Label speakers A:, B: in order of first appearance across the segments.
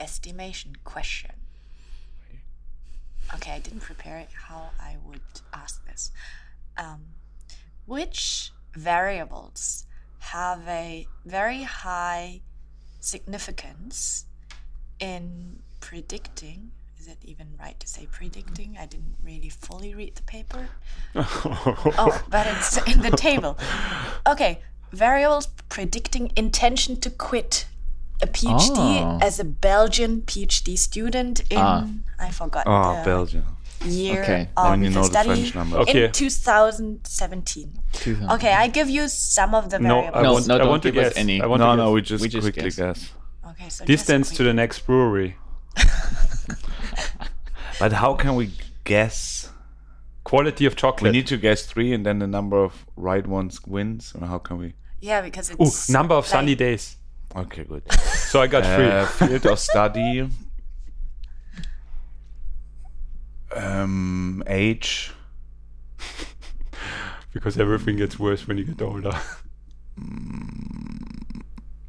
A: guesstimation question. Okay, I didn't prepare it how I would ask this. Um, which variables have a very high significance in predicting? Is it even right to say predicting? I didn't really fully read the paper. oh, but it's in the table. Okay, variables predicting intention to quit a PhD
B: Oh.
A: as a Belgian PhD student in
B: Ah.
A: I forgot
C: Oh,
A: the
C: Belgium.
A: year
B: Okay,
A: of
C: When you know the
A: study
C: French number.
D: Okay.
A: in 2017. Okay, I give you some of the
D: No,
A: variables.
D: I
B: No,
D: want,
B: no,
D: I
B: don't
D: want to
B: give us
D: guess.
B: any.
D: I want
C: No,
D: to
C: no, we just
B: We just
C: quickly
B: guess.
C: guess.
A: okay, so
D: Distance
A: just
D: to the next brewery.
C: But how can we guess?
D: Quality of chocolate.
C: We need to guess three, and then the number of right ones wins. Or how can we?
A: yeah, because
D: Ooh,
A: it's
D: number of
A: like-
D: sunny days.
C: Okay, good.
D: So I got
C: uh,
D: three.
C: field of study. Um, age.
D: Because everything gets worse when you get older.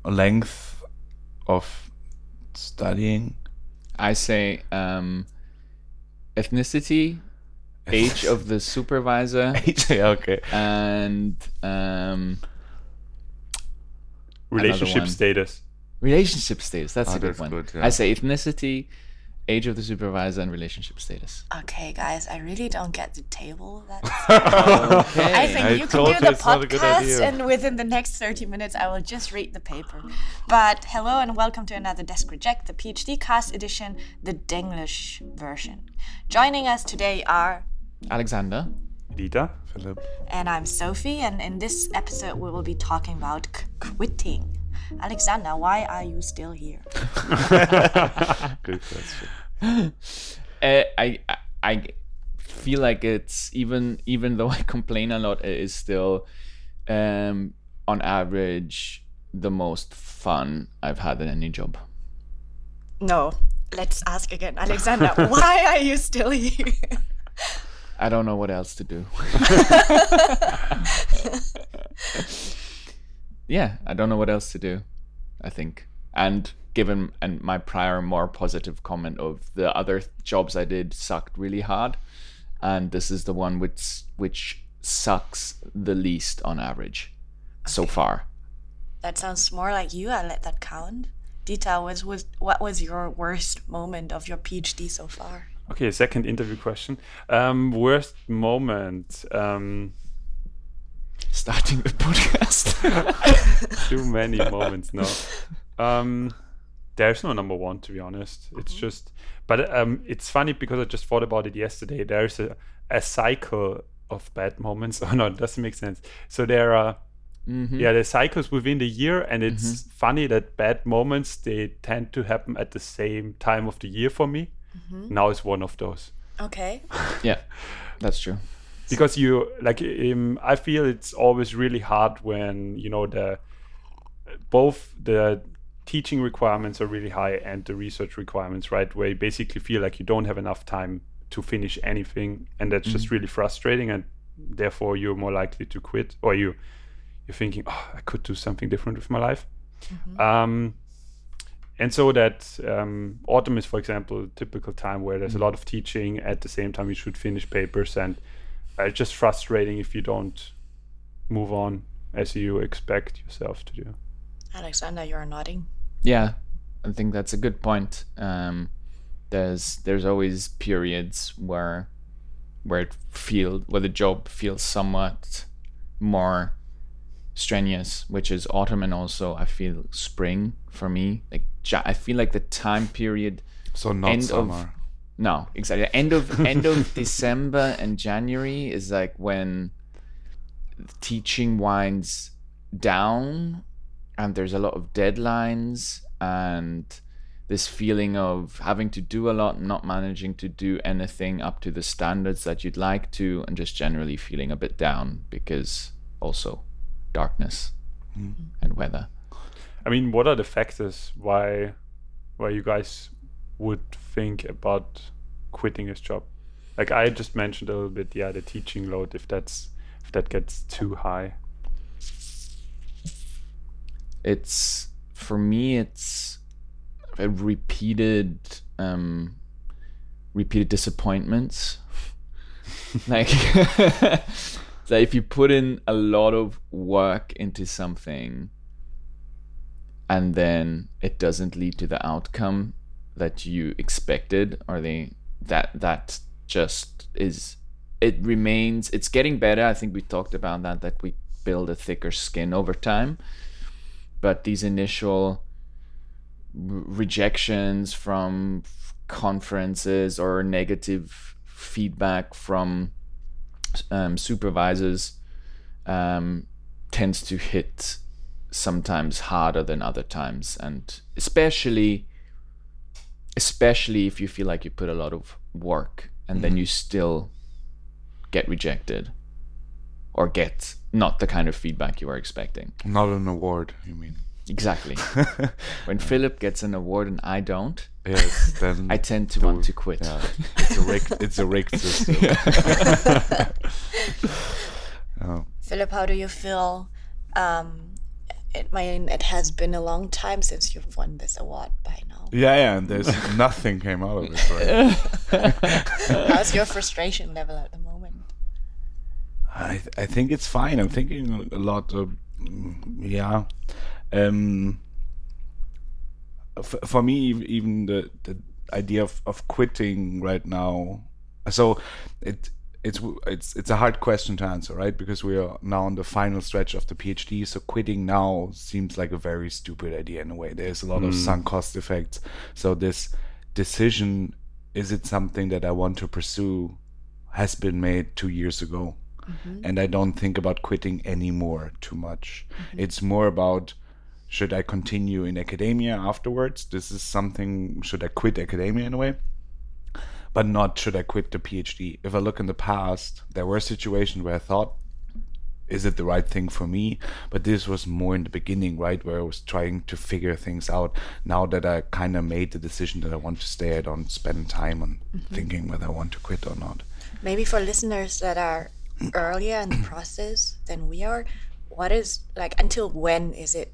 C: length of studying.
B: I say um, ethnicity, age of the supervisor,
C: Age, okay.
B: and um,
D: Relationship status.
B: relationship status. That's
C: Oh,
B: a good
C: that's
B: one.
C: good, yeah.
B: I say ethnicity, age of the supervisor, and relationship status.
A: Okay, guys, I really don't get the table. That's
B: Okay.
A: I think
C: I
A: you can do the
C: it's not a good
A: podcast, and within the next 30 minutes, I will just read the paper. But hello and welcome to another Desk Reject, the PhD cast edition, the Denglish version. Joining us today are,
B: Alexander.
D: Dieter?
C: Philip.
A: and I'm Sophie, and in this episode, we will be talking about c- quitting. Alexander, why are you still here?
C: Good question.
B: Uh, I, I I feel like it's even even though I complain a lot, it is still um, on average the most fun I've had in any job.
A: No, let's ask again. Alexander, why are you still here?
B: I don't know what else to do. yeah, I don't know what else to do. I think, and given and my prior more positive comment of the other jobs I did sucked really hard, and this is the one which which sucks the least on average so far.
A: That sounds more like you. I let that count. Dieter, was, was what was your worst moment of your PhD so far?
D: Okay, second interview question. Um, worst moment. Um,
B: Starting the podcast.
D: too many moments now. Um, there's no number one, to be honest. It's just, but um, it's funny because I just thought about it yesterday. There's a, a cycle of bad moments. Oh no, it doesn't make sense. So there are, yeah, there's cycles within the year, and it's funny that bad moments they tend to happen at the same time of the year for me. Now is one of those.
A: Okay.
B: yeah, that's true.
D: because you like um, i feel it's always really hard when you know the both the teaching requirements are really high and the research requirements right where you basically feel like you don't have enough time to finish anything and that's just really frustrating and therefore you're more likely to quit or you you're thinking oh i could do something different with my life. Um and so that um, autumn is for example a typical time where there's a lot of teaching at the same time you should finish papers and uh, it's just frustrating if you don't move on as you expect yourself to do
A: Alexander, you're nodding.
B: Yeah, I think that's a good point. Um, there's there's always periods where where it feel where the job feels somewhat more strenuous, which is autumn and also I feel spring for me. Like I feel like the time period.
C: So not
B: End of-
C: summer.
B: No, exactly. End of end of December and January is like when teaching winds down and there's a lot of deadlines and this feeling of having to do a lot, not managing to do anything up to the standards that you'd like to, and just generally feeling a bit down because also darkness and weather.
D: i mean what are the factors why why you guys would think about quitting his job? Like i just mentioned a little bit yeah the teaching load if that's if that gets too high.
B: It's for me it's uh, repeated um repeated disappointments. Like so if you put in a lot of work into something and then it doesn't lead to the outcome that you expected or they that that just is it remains it's getting better. I think we talked about that that we build a thicker skin over time. But these initial rejections from conferences or negative feedback from um, supervisors um, tends to hit sometimes harder than other times. And especially especially if you feel like you put a lot of work and then you still get rejected or get not the kind of feedback you were expecting.
C: Not an award, you mean?
B: Exactly when philip gets an award and i don't
C: Yes, then
B: i tend to want to quit
C: Yeah, it's a rigged, it's a rigged system. Oh.
A: Philip, how do you feel? Um, it, I mean, it has been a long time since you've won this award by now.
C: Yeah, yeah, and there's nothing came out of it, right?
A: How's your frustration level at the moment?
C: I th- I think it's fine. I'm thinking a lot of yeah. Um, f- for me, even the the idea of, of quitting right now. So it it's it's it's a hard question to answer, right? Because we are now on the final stretch of the PhD. So quitting now seems like a very stupid idea in a way. There's a lot of sunk cost effects. So this decision is it something that I want to pursue has been made two years ago Mm-hmm. and I don't think about quitting anymore too much. Mm-hmm. It's more about should I continue in academia afterwards? This is something should I quit academia in a way? But not should I quit the PhD. If I look in the past, there were situations where I thought, is it the right thing for me? But this was more in the beginning, right, where I was trying to figure things out. Now that I kind of made the decision that I want to stay, I don't spend time on mm-hmm. thinking whether I want to quit or not.
A: Maybe for listeners that are earlier in the process than we are, what is like until when is it?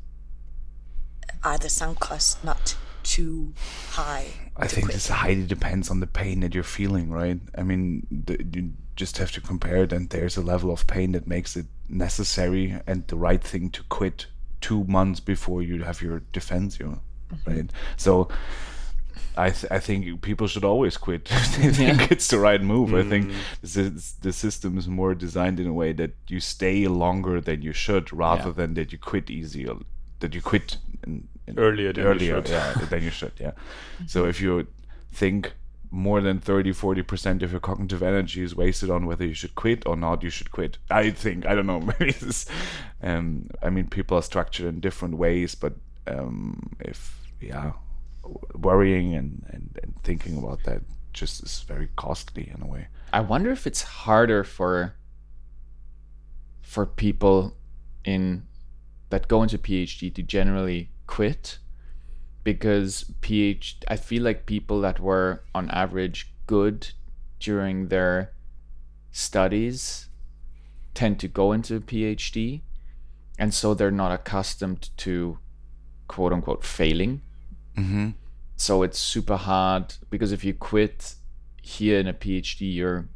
A: Are the sunk costs not too high?
C: I
A: to
C: think
A: quit?
C: this highly depends on the pain that you're feeling, right? I mean, the, you just have to compare it, and there's a level of pain that makes it necessary and the right thing to quit two months before you have your defense, you know, mm-hmm. right? So. I, th- I think people should always quit if they think it's the right move. I think this is, the system is more designed in a way that you stay longer than you should, rather
B: Yeah.
C: than that you quit easier, that you quit in, in
D: Earlier than you
C: earlier,
D: should.
C: yeah, than you should, yeah. So if you think more than 30 40% of your cognitive energy is wasted on whether you should quit or not you should quit i think i don't know maybe this um i mean people are structured in different ways but um if yeah worrying and, and and thinking about that just is very costly in a way.
B: I wonder if it's harder for for people in that go into PhD to generally quit because PhD I feel like people that were on average good during their studies tend to go into PhD and so they're not accustomed to quote unquote failing
C: mm-hmm.
B: so it's super hard because if you quit here in a phd you're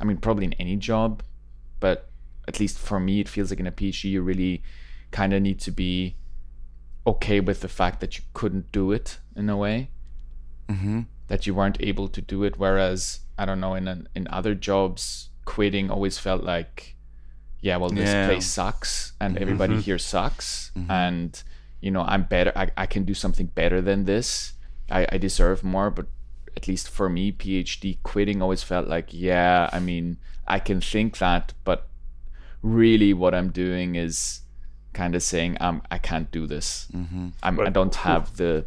B: i mean probably in any job but at least for me it feels like in a phd you really kind of need to be okay with the fact that you couldn't do it in a way
C: Mm-hmm.
B: that you weren't able to do it whereas i don't know in an, in other jobs quitting always felt like yeah well this
C: Yeah.
B: place sucks and everybody here sucks and you know i'm better I, I can do something better than this I, I deserve more but at least for me phd quitting always felt like yeah i mean i can think that but really what i'm doing is kind of saying um, i can't do this
C: Mm-hmm.
B: I'm, i don't have the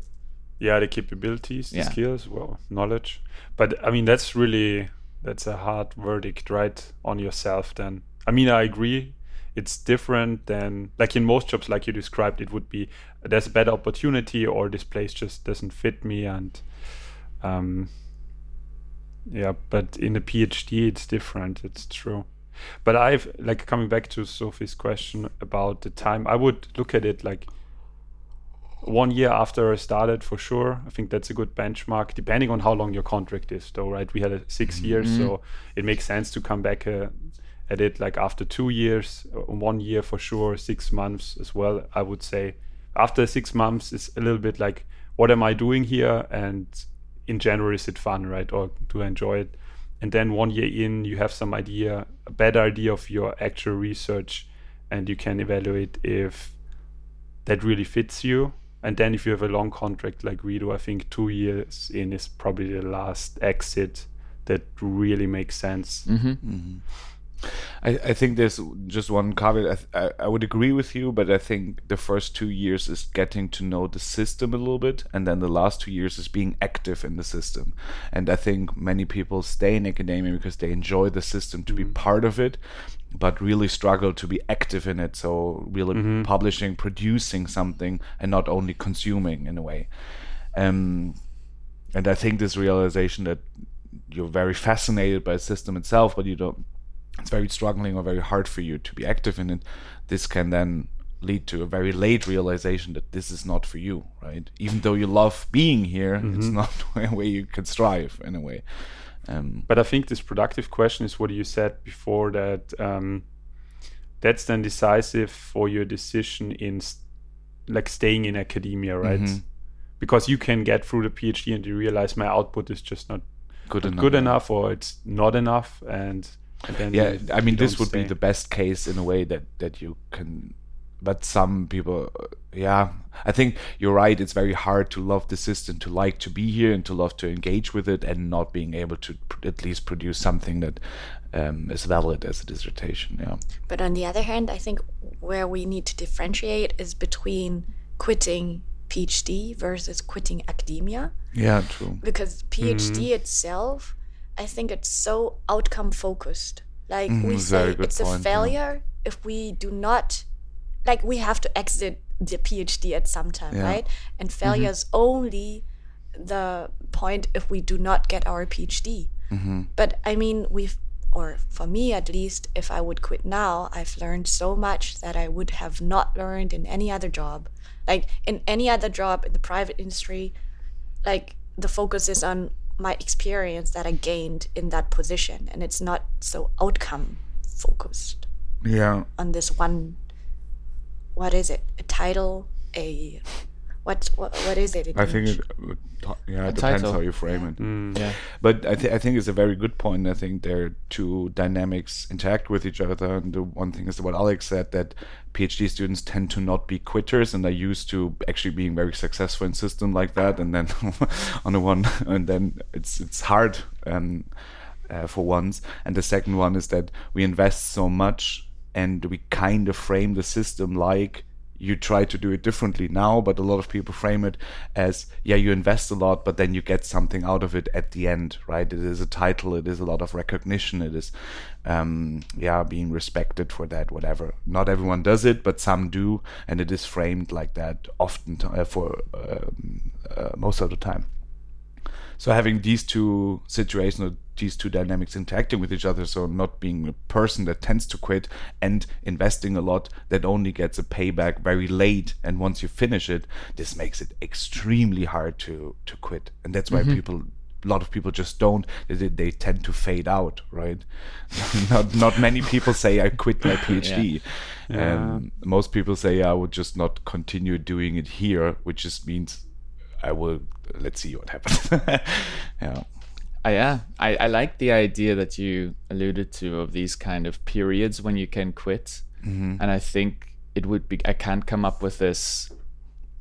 D: yeah the capabilities the
B: Yeah.
D: skills well knowledge but i mean that's really that's a hard verdict right on yourself then i mean i agree it's different than like in most jobs like you described it would be there's a better opportunity or this place just doesn't fit me and um yeah but in a phd it's different it's true but i've like coming back to sophie's question about the time i would look at it like one year after I started for sure. I think that's a good benchmark, depending on how long your contract is, though, right? We had a 6 years, so it makes sense to come back uh, at it like after two years, uh, one year for sure, six months as well. I would say after six months, is a little bit like, what am I doing here? And in general, is it fun, right? Or do I enjoy it? And then one year in, you have some idea, a better idea of your actual research, and you can evaluate if that really fits you. And then if you have a long contract like we do, I think two years in is probably the last exit that really makes sense.
C: I, I think there's just one caveat. I, I, I would agree with you, but I think the first two years is getting to know the system a little bit, and then the last two years is being active in the system. And I think many people stay in academia because they enjoy the system to be part of it, but really struggle to be active in it. So really publishing, producing something, and not only consuming in a way. Um, and I think this realization that you're very fascinated by the system itself, but you don't it's very struggling or very hard for you to be active in it, this can then lead to a very late realization that this is not for you, right? Even though you love being here, it's not a way you can strive in a way. Um,
D: But I think this productive question is what you said before that um, that's then decisive for your decision in s- like staying in academia, right? Because you can get through the PhD and you realize my output is just not
C: good enough.
D: good enough or it's not enough, and,
C: Yeah, I mean, this
D: don't
C: would be the best case in a way that that you can. But some people, uh, yeah, I think you're right. It's very hard to love the system, to like to be here, and to love to engage with it, and not being able to pr- at least produce something that um, is valid as a dissertation. Yeah.
A: But on the other hand, I think where we need to differentiate is between quitting PhD versus quitting academia.
C: Yeah. True.
A: Because PhD itself, I think it's so outcome focused. Like we
C: mm-hmm. a very
A: say, it's a
C: point, yeah.
A: failure if we do not, like we have to exit the PhD at some time,
C: Yeah.
A: right? And mm-hmm. failure is only the point if we do not get our PhD. Mm-hmm. But I mean, we've, or for me at least, if I would quit now, I've learned so much that I would have not learned in any other job. Like in any other job in the private industry, like the focus is on my experience that I gained in that position, and it's not so outcome focused
C: Yeah.
A: on this one. What is it? A title? A what? What, what is it? in
C: I think it, uh, yeah, it depends
B: title.
C: how you frame it.
D: Mm.
B: Yeah.
C: But I, th- I think it's a very good point. I think their two dynamics interact with each other. And the one thing is what Alex said that PhD students tend to not be quitters and are used to actually being very successful in system like that. And then on the one, and then it's it's hard um, uh, for once. And the second one is that we invest so much and we kind of frame the system like you try to do it differently now, but a lot of people frame it as yeah, you invest a lot, but then you get something out of it at the end, right? It is a title, it is a lot of recognition, it is um, yeah, being respected for that, whatever. Not everyone does it, but some do, and it is framed like that often t- uh, for um, uh, most of the time. So having these two situations, these two dynamics interacting with each other, so not being a person that tends to quit and investing a lot that only gets a payback very late, and once you finish it, this makes it extremely hard to to quit, and that's why people. A lot of people just don't. They, they tend to fade out, right? not not many people say I quit my PhD. Um, most people say I would just not continue doing it here, which just means I will let's see what happens. yeah.
B: Uh, yeah, I, I like the idea that you alluded to of these kind of periods when you can quit. And I think it would be, I can't come up with this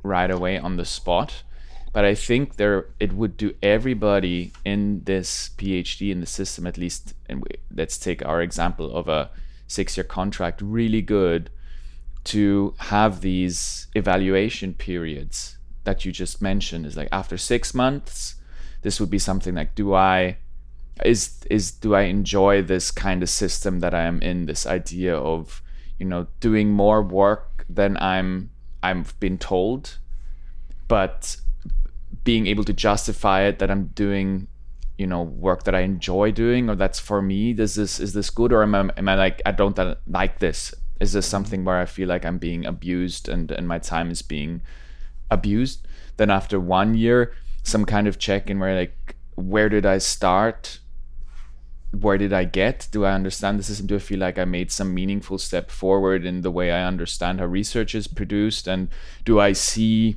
B: right away on the spot, but I think there it would do everybody in this PhD in the system, at least, and we, let's take our example of a six year contract, really good to have these evaluation periods that you just mentioned. Is like after six months this would be something like do i is is do i enjoy this kind of system that i am in this idea of you know doing more work than i'm i've been told but being able to justify it that i'm doing you know work that i enjoy doing or that's for me does this is this good or am i, am I like i don't like this is this something where i feel like i'm being abused and and my time is being abused. Then after one year, some kind of check in where like, where did I start? Where did I get? Do I understand the system? Do I feel like I made some meaningful step forward in the way I understand how research is produced? And do I see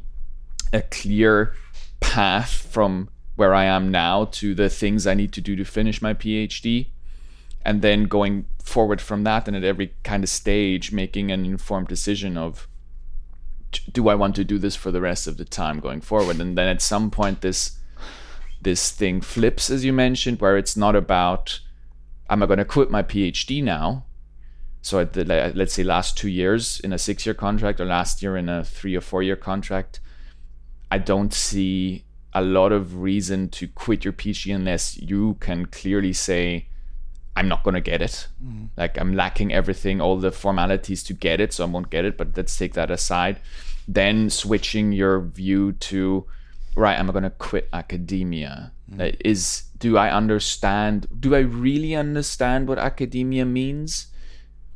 B: a clear path from where I am now to the things I need to do to finish my PhD? And then going forward from that, and at every kind of stage, making an informed decision of do I want to do this for the rest of the time going forward? And then at some point, this this thing flips, as you mentioned, where it's not about am I going to quit my PhD now? So the, let's say last two years in a six year contract or last year in a three or four year contract, I don't see a lot of reason to quit your PhD unless you can clearly say, I'm not going to get it. Mm. Like I'm lacking everything, all the formalities to get it, so I won't get it. But let's take that aside. Then switching your view to, right, I'm going to quit academia. Mm. Is do I understand? Do I really understand what academia means,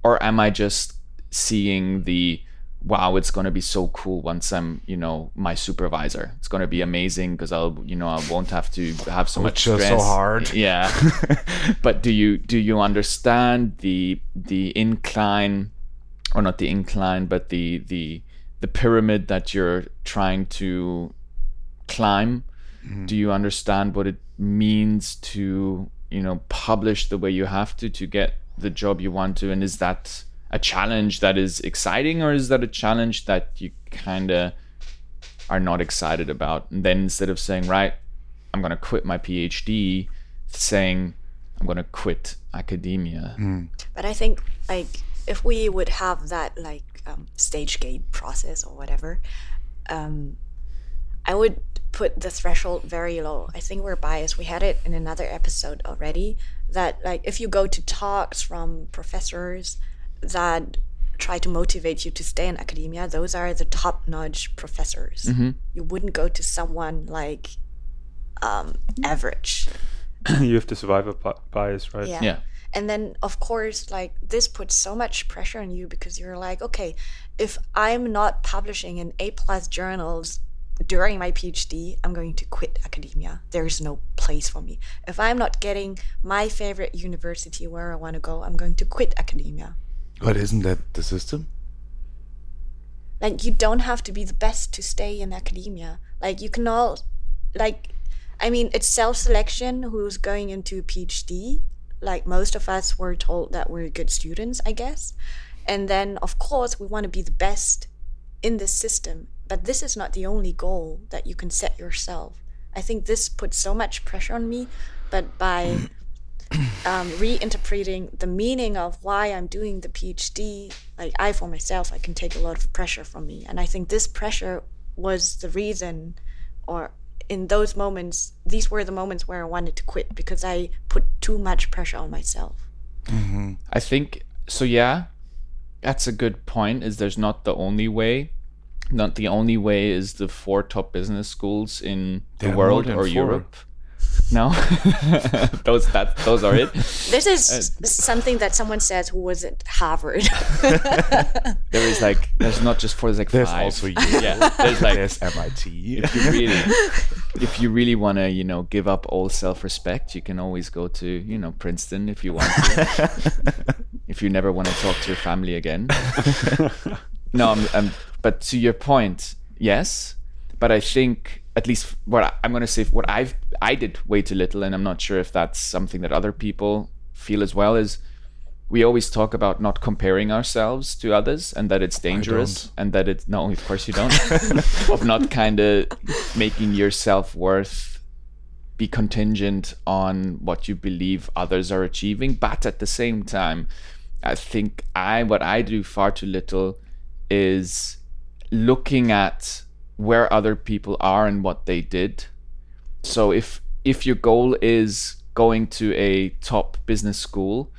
B: or am I just seeing the wow, it's going to be so cool once I'm, you know, my supervisor. It's going to be amazing because I'll, you know, I won't have to have so much stress.
C: so hard.
B: Yeah. but do you do you understand the the incline, or not the incline, but the the the pyramid that you're trying to climb? Mm-hmm. Do you understand what it means to, you know, publish the way you have to to get the job you want to? And is that a challenge that is exciting or is that a challenge that you kind of are not excited about? And then instead of saying right i'm going to quit my phd saying i'm going to quit academia.
A: Mm. but i think like if we would have that like um, stage gate process or whatever um, i would put the threshold very low. I think we're biased. We had it in another episode already that like if you go to talks from professors that try to motivate you to stay in academia, those are the top notch professors. Mm-hmm. You wouldn't go to someone like um, average.
D: you have to survive a bias, right?
A: Yeah. yeah. And then, of course, like this puts so much pressure on you because you're like, okay, if I'm not publishing in A plus journals during my PhD, I'm going to quit academia. There's no place for me. If I'm not getting my favorite university where I want to go, I'm going to quit academia.
C: But isn't that the system?
A: Like you don't have to be the best to stay in academia. Like you can all like I mean it's self selection who's going into a PhD. Like most of us were told that we're good students, I guess. And then of course we want to be the best in this system. But this is not the only goal that you can set yourself. I think this puts so much pressure on me, but by um, reinterpreting the meaning of why I'm doing the PhD, like I for myself, I can take a lot of pressure from me. And I think this pressure was the reason, or in those moments, these were the moments where I wanted to quit because I put too much pressure on myself.
B: Mm-hmm. I think so. Yeah, that's a good point. Is there's not the only way. Not the only way is the four top business schools in the world or four. Europe no, those that those are it.
A: This is uh, something that someone says who was at Harvard.
B: there is like there's not just for like
C: there's
B: five.
C: also you. Yeah, there's like there's MIT.
B: If you really, if you really want to, you know, give up all self-respect, you can always go to you know Princeton if you want to. if you never want to talk to your family again. no, I'm, I'm, but to your point, yes, but I think at least what I'm going to say, what I've I did way too little, and I'm not sure if that's something that other people feel as well. Is we always talk about not comparing ourselves to others, and that it's dangerous, and that it's no, of course you don't, of not kind of making your self worth be contingent on what you believe others are achieving, but at the same time, I think I what I do far too little is looking at where other people are and what they did. So if if your goal is going to a top business school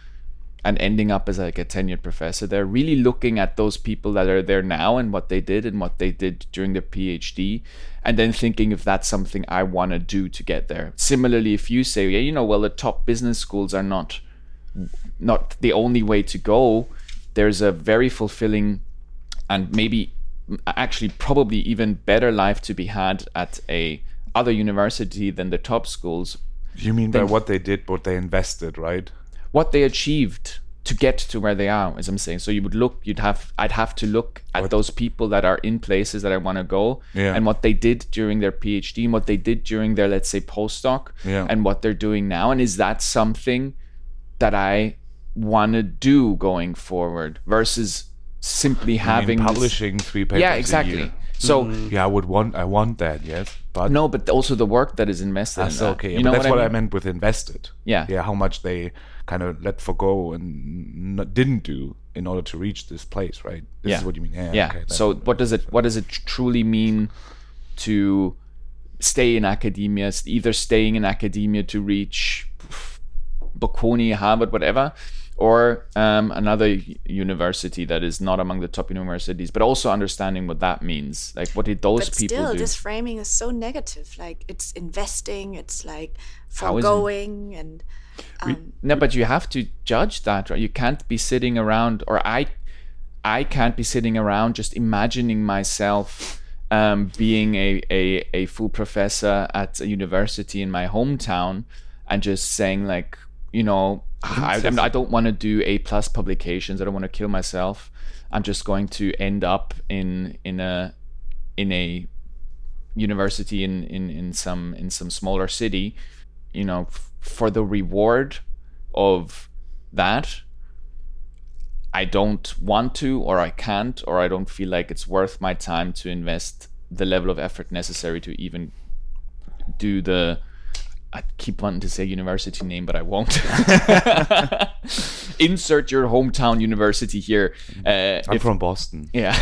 B: and ending up as like a tenured professor, they're really looking at those people that are there now and what they did and what they did during their PhD, and then thinking if that's something I want to do to get there. Similarly, if you say, yeah, you know, well, the top business schools are not not the only way to go. There's a very fulfilling and maybe actually probably even better life to be had at a other university than the top schools
C: You mean by what they did, what they invested, right?
B: what they achieved to get to where they are as i'm saying so you would look you'd have i'd have to look at
C: What-
B: those people that are in places that i want to go
C: Yeah.
B: and what they did during their phd and what they did during their let's say postdoc
C: Yeah.
B: and what they're doing now and is that something that i want to do going forward versus simply
C: mean,
B: having this-
C: publishing three papers.
B: yeah exactly so
C: Yeah, I would want. I want that. Yes, but
B: no but also the work that is invested
C: Ah,
B: in that.
C: okay.
B: you know
C: that's
B: what, I,
C: I, meant with invested.
B: Yeah.
C: yeah. How much they kind of let forgo and n- didn't do in order to reach this place, right? This
B: yeah
C: is what you mean. Yeah.
B: yeah
C: okay,
B: so what does it what does it truly mean to stay in academia either staying in academia to reach bocconi harvard whatever or um, another university that is not among the top universities but also understanding what that means like what did those
A: but
B: people
A: still,
B: do
A: this framing is so negative. Like it's investing, it's like
B: is it?
A: foregoing, and um,
B: No, but you have to judge that, right? You can't be sitting around, or I, I can't be sitting around just imagining myself um, being a, a a full professor at a university in my hometown and just saying like, you know, I, I'm- I don't want to do A plus publications. I don't want to kill myself. I'm just going to end up in in a in a university in, in, in some in some smaller city you know f- for the reward of that i don't want to or i can't or i don't feel like it's worth my time to invest the level of effort necessary to even do the I keep wanting to say university name, but I won't. Insert your hometown university here. Uh,
C: I'm
B: if-
C: from Boston.
B: yeah.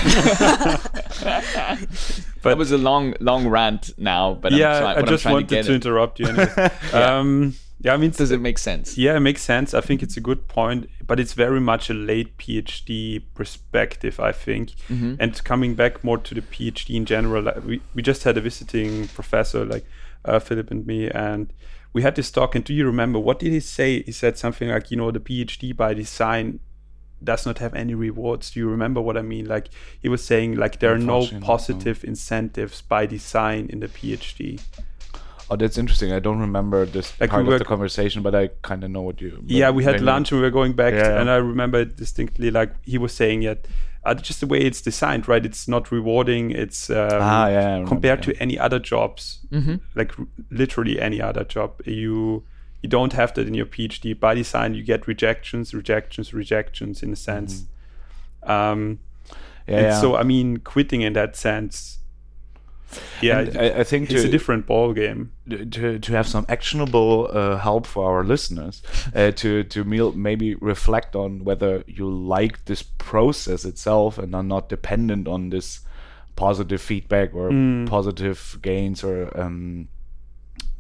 B: but that was a long, long rant now, but
D: yeah,
B: I'm, try-
D: I just wanted
B: to
D: to, interrupt you. Anyway. um, yeah, I mean,
B: Does it make sense?
D: Yeah, it makes sense. I think it's a good point, but it's very much a late PhD perspective, I think.
B: Mm-hmm.
D: And coming back more to the PhD in general, like we, we just had a visiting professor, like uh, Philip and me, and we had this talk. And do you remember what did he say? He said something like, you know, the PhD by design does not have any rewards. Do you remember what I mean? Like he was saying, like there are no
C: Unfortunately, no.
D: positive incentives by design in the PhD.
C: Oh, that's interesting. I don't remember this
D: Like
C: part
D: we were-
C: of the conversation, but I kind of know what you.
D: yeah we had lunch and we were going back
C: Yeah,
D: and i remember it distinctly like he was saying that uh, just the way it's designed right it's not rewarding it's um,
C: Ah, yeah, I remember,
D: compared
C: yeah.
D: to any other jobs
B: Mm-hmm.
D: like r- literally any other job you you don't have that in your phd by design you get rejections rejections rejections in a sense um
C: Yeah,
D: and
C: yeah.
D: so i mean quitting in that sense yeah
C: And I, I think
D: it's
C: to,
D: a different ball game
C: to to have some actionable uh, help for our listeners uh, to to maybe reflect on whether you like this process itself and are not dependent on this positive feedback or positive gains or um,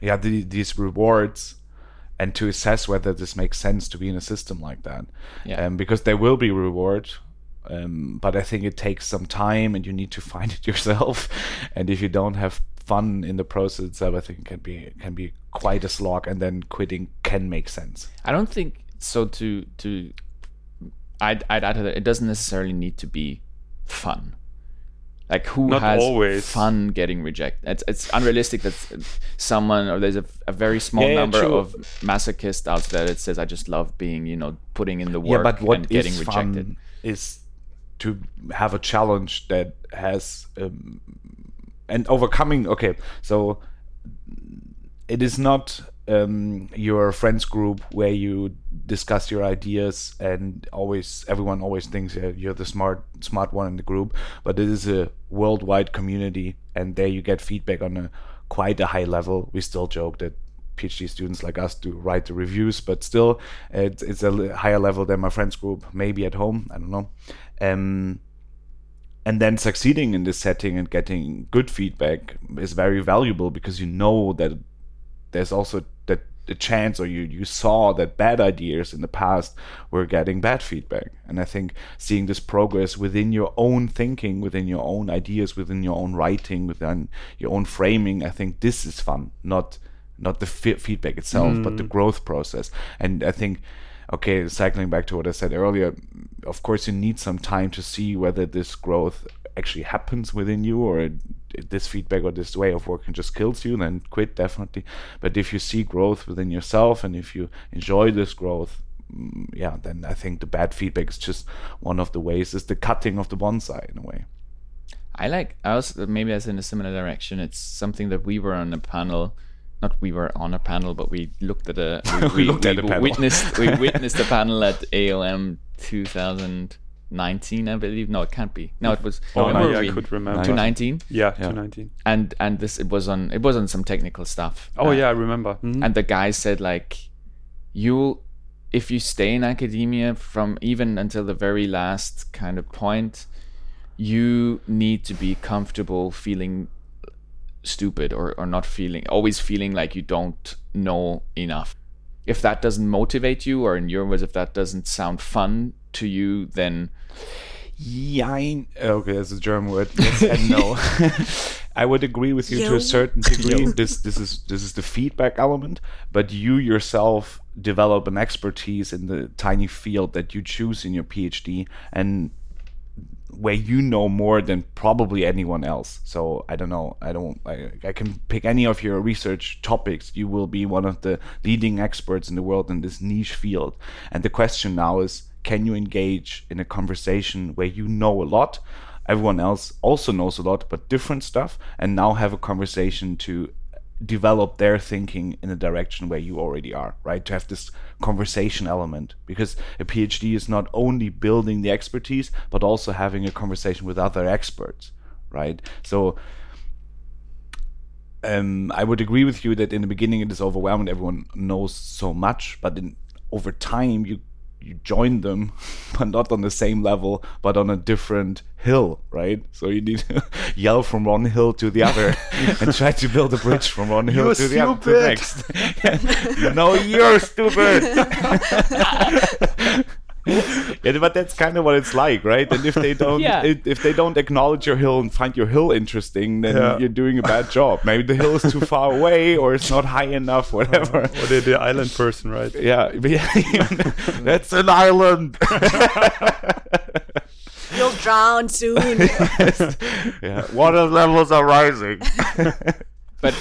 C: yeah the, these rewards and to assess whether this makes sense to be in a system like that.
B: Yeah.
C: um, because there will be reward um, but I think it takes some time and you need to find it yourself and if you don't have fun in the process itself I think it can be can be quite a slog and then quitting can make sense
B: I don't think so. To to, I'd I'd add to that. It doesn't necessarily need to be fun. Like who
D: Not
B: has
D: always.
B: fun getting rejected? It's it's unrealistic that someone or there's a, a very small
C: Yeah, yeah,
B: number
C: true.
B: of masochists out there that says I just love being you know putting in the work
C: yeah but what
B: and
C: is
B: getting rejected.
C: fun is to have a challenge that has um, and overcoming okay so it is not um, your friends group where you discuss your ideas and always everyone always thinks you're the smart smart one in the group but it is a worldwide community and there you get feedback on a quite a high level. We still joke that PhD students like us to write the reviews, but still, it's, it's a higher level than my friends group, maybe at home. I don't know. Um, and then succeeding in this setting and getting good feedback is very valuable because you know that there's also that the chance or you you saw that bad ideas in the past were getting bad feedback and i think seeing this progress within your own thinking within your own ideas within your own writing within your own framing i think this is fun not not the fe- feedback itself but the growth process and i think okay cycling back to what i said earlier of course you need some time to see whether this growth actually happens within you, or it, this feedback or this way of working just kills you, then quit definitely. But if you see growth within yourself and if you enjoy this growth, mm, yeah, then I think the bad feedback is just one of the ways. Is the cutting of the bonsai in a way.
B: I like. I was maybe as in a similar direction. It's something that we were on a panel. Not we were on a panel, but we looked at a.
C: We looked at a panel.
B: witnessed. we witnessed a panel at AOM 2019, I believe. No, it can't be. No, it was.
D: Oh, no, yeah, I could remember.
B: 2019,
D: Yeah,
C: Yeah.
D: 219.
B: and and this it was on it was on some technical stuff.
D: Oh
B: Uh,
D: yeah, I remember. Mhm.
B: and the guy said like you if you stay in academia from even until the very last kind of point you need to be comfortable feeling stupid or, or not feeling always feeling like you don't know enough if that doesn't motivate you or in your words if that doesn't sound fun to you then
C: Jein. Okay, that's a German word. Yes and no. I would agree with you to a certain degree. this this is this is the feedback element, but you yourself develop an expertise in the tiny field that you choose in your PhD and where you know more than probably anyone else. So I don't know. I don't. I, I can pick any of your research topics. You will be one of the leading experts in the world in this niche field. And the question now is, can you engage in a conversation where you know a lot? Everyone else also knows a lot, but different stuff, and now have a conversation to develop their thinking in a direction where you already are, right? To have this conversation element because a PhD is not only building the expertise but also having a conversation with other experts, right? So um, I would agree with you that in the beginning it is overwhelming. Everyone knows so much, but in over time you you join them, but not on the same level, but on a different hill, right? So you need to yell from one hill to the other and try to build a bridge from one hill
D: You're
C: to the other to next. no, you're stupid. yeah, but that's kind of what it's like, right? And if they don't,
B: Yeah.
C: if, if they don't acknowledge your hill and find your hill interesting, then
D: Yeah.
C: you're doing a bad job. Maybe the hill is too far away, or it's not high enough, whatever.
D: Or the, the island person, right?
C: Yeah, but yeah, that's an island.
A: You'll drown soon.
C: yeah, water levels are rising.
B: but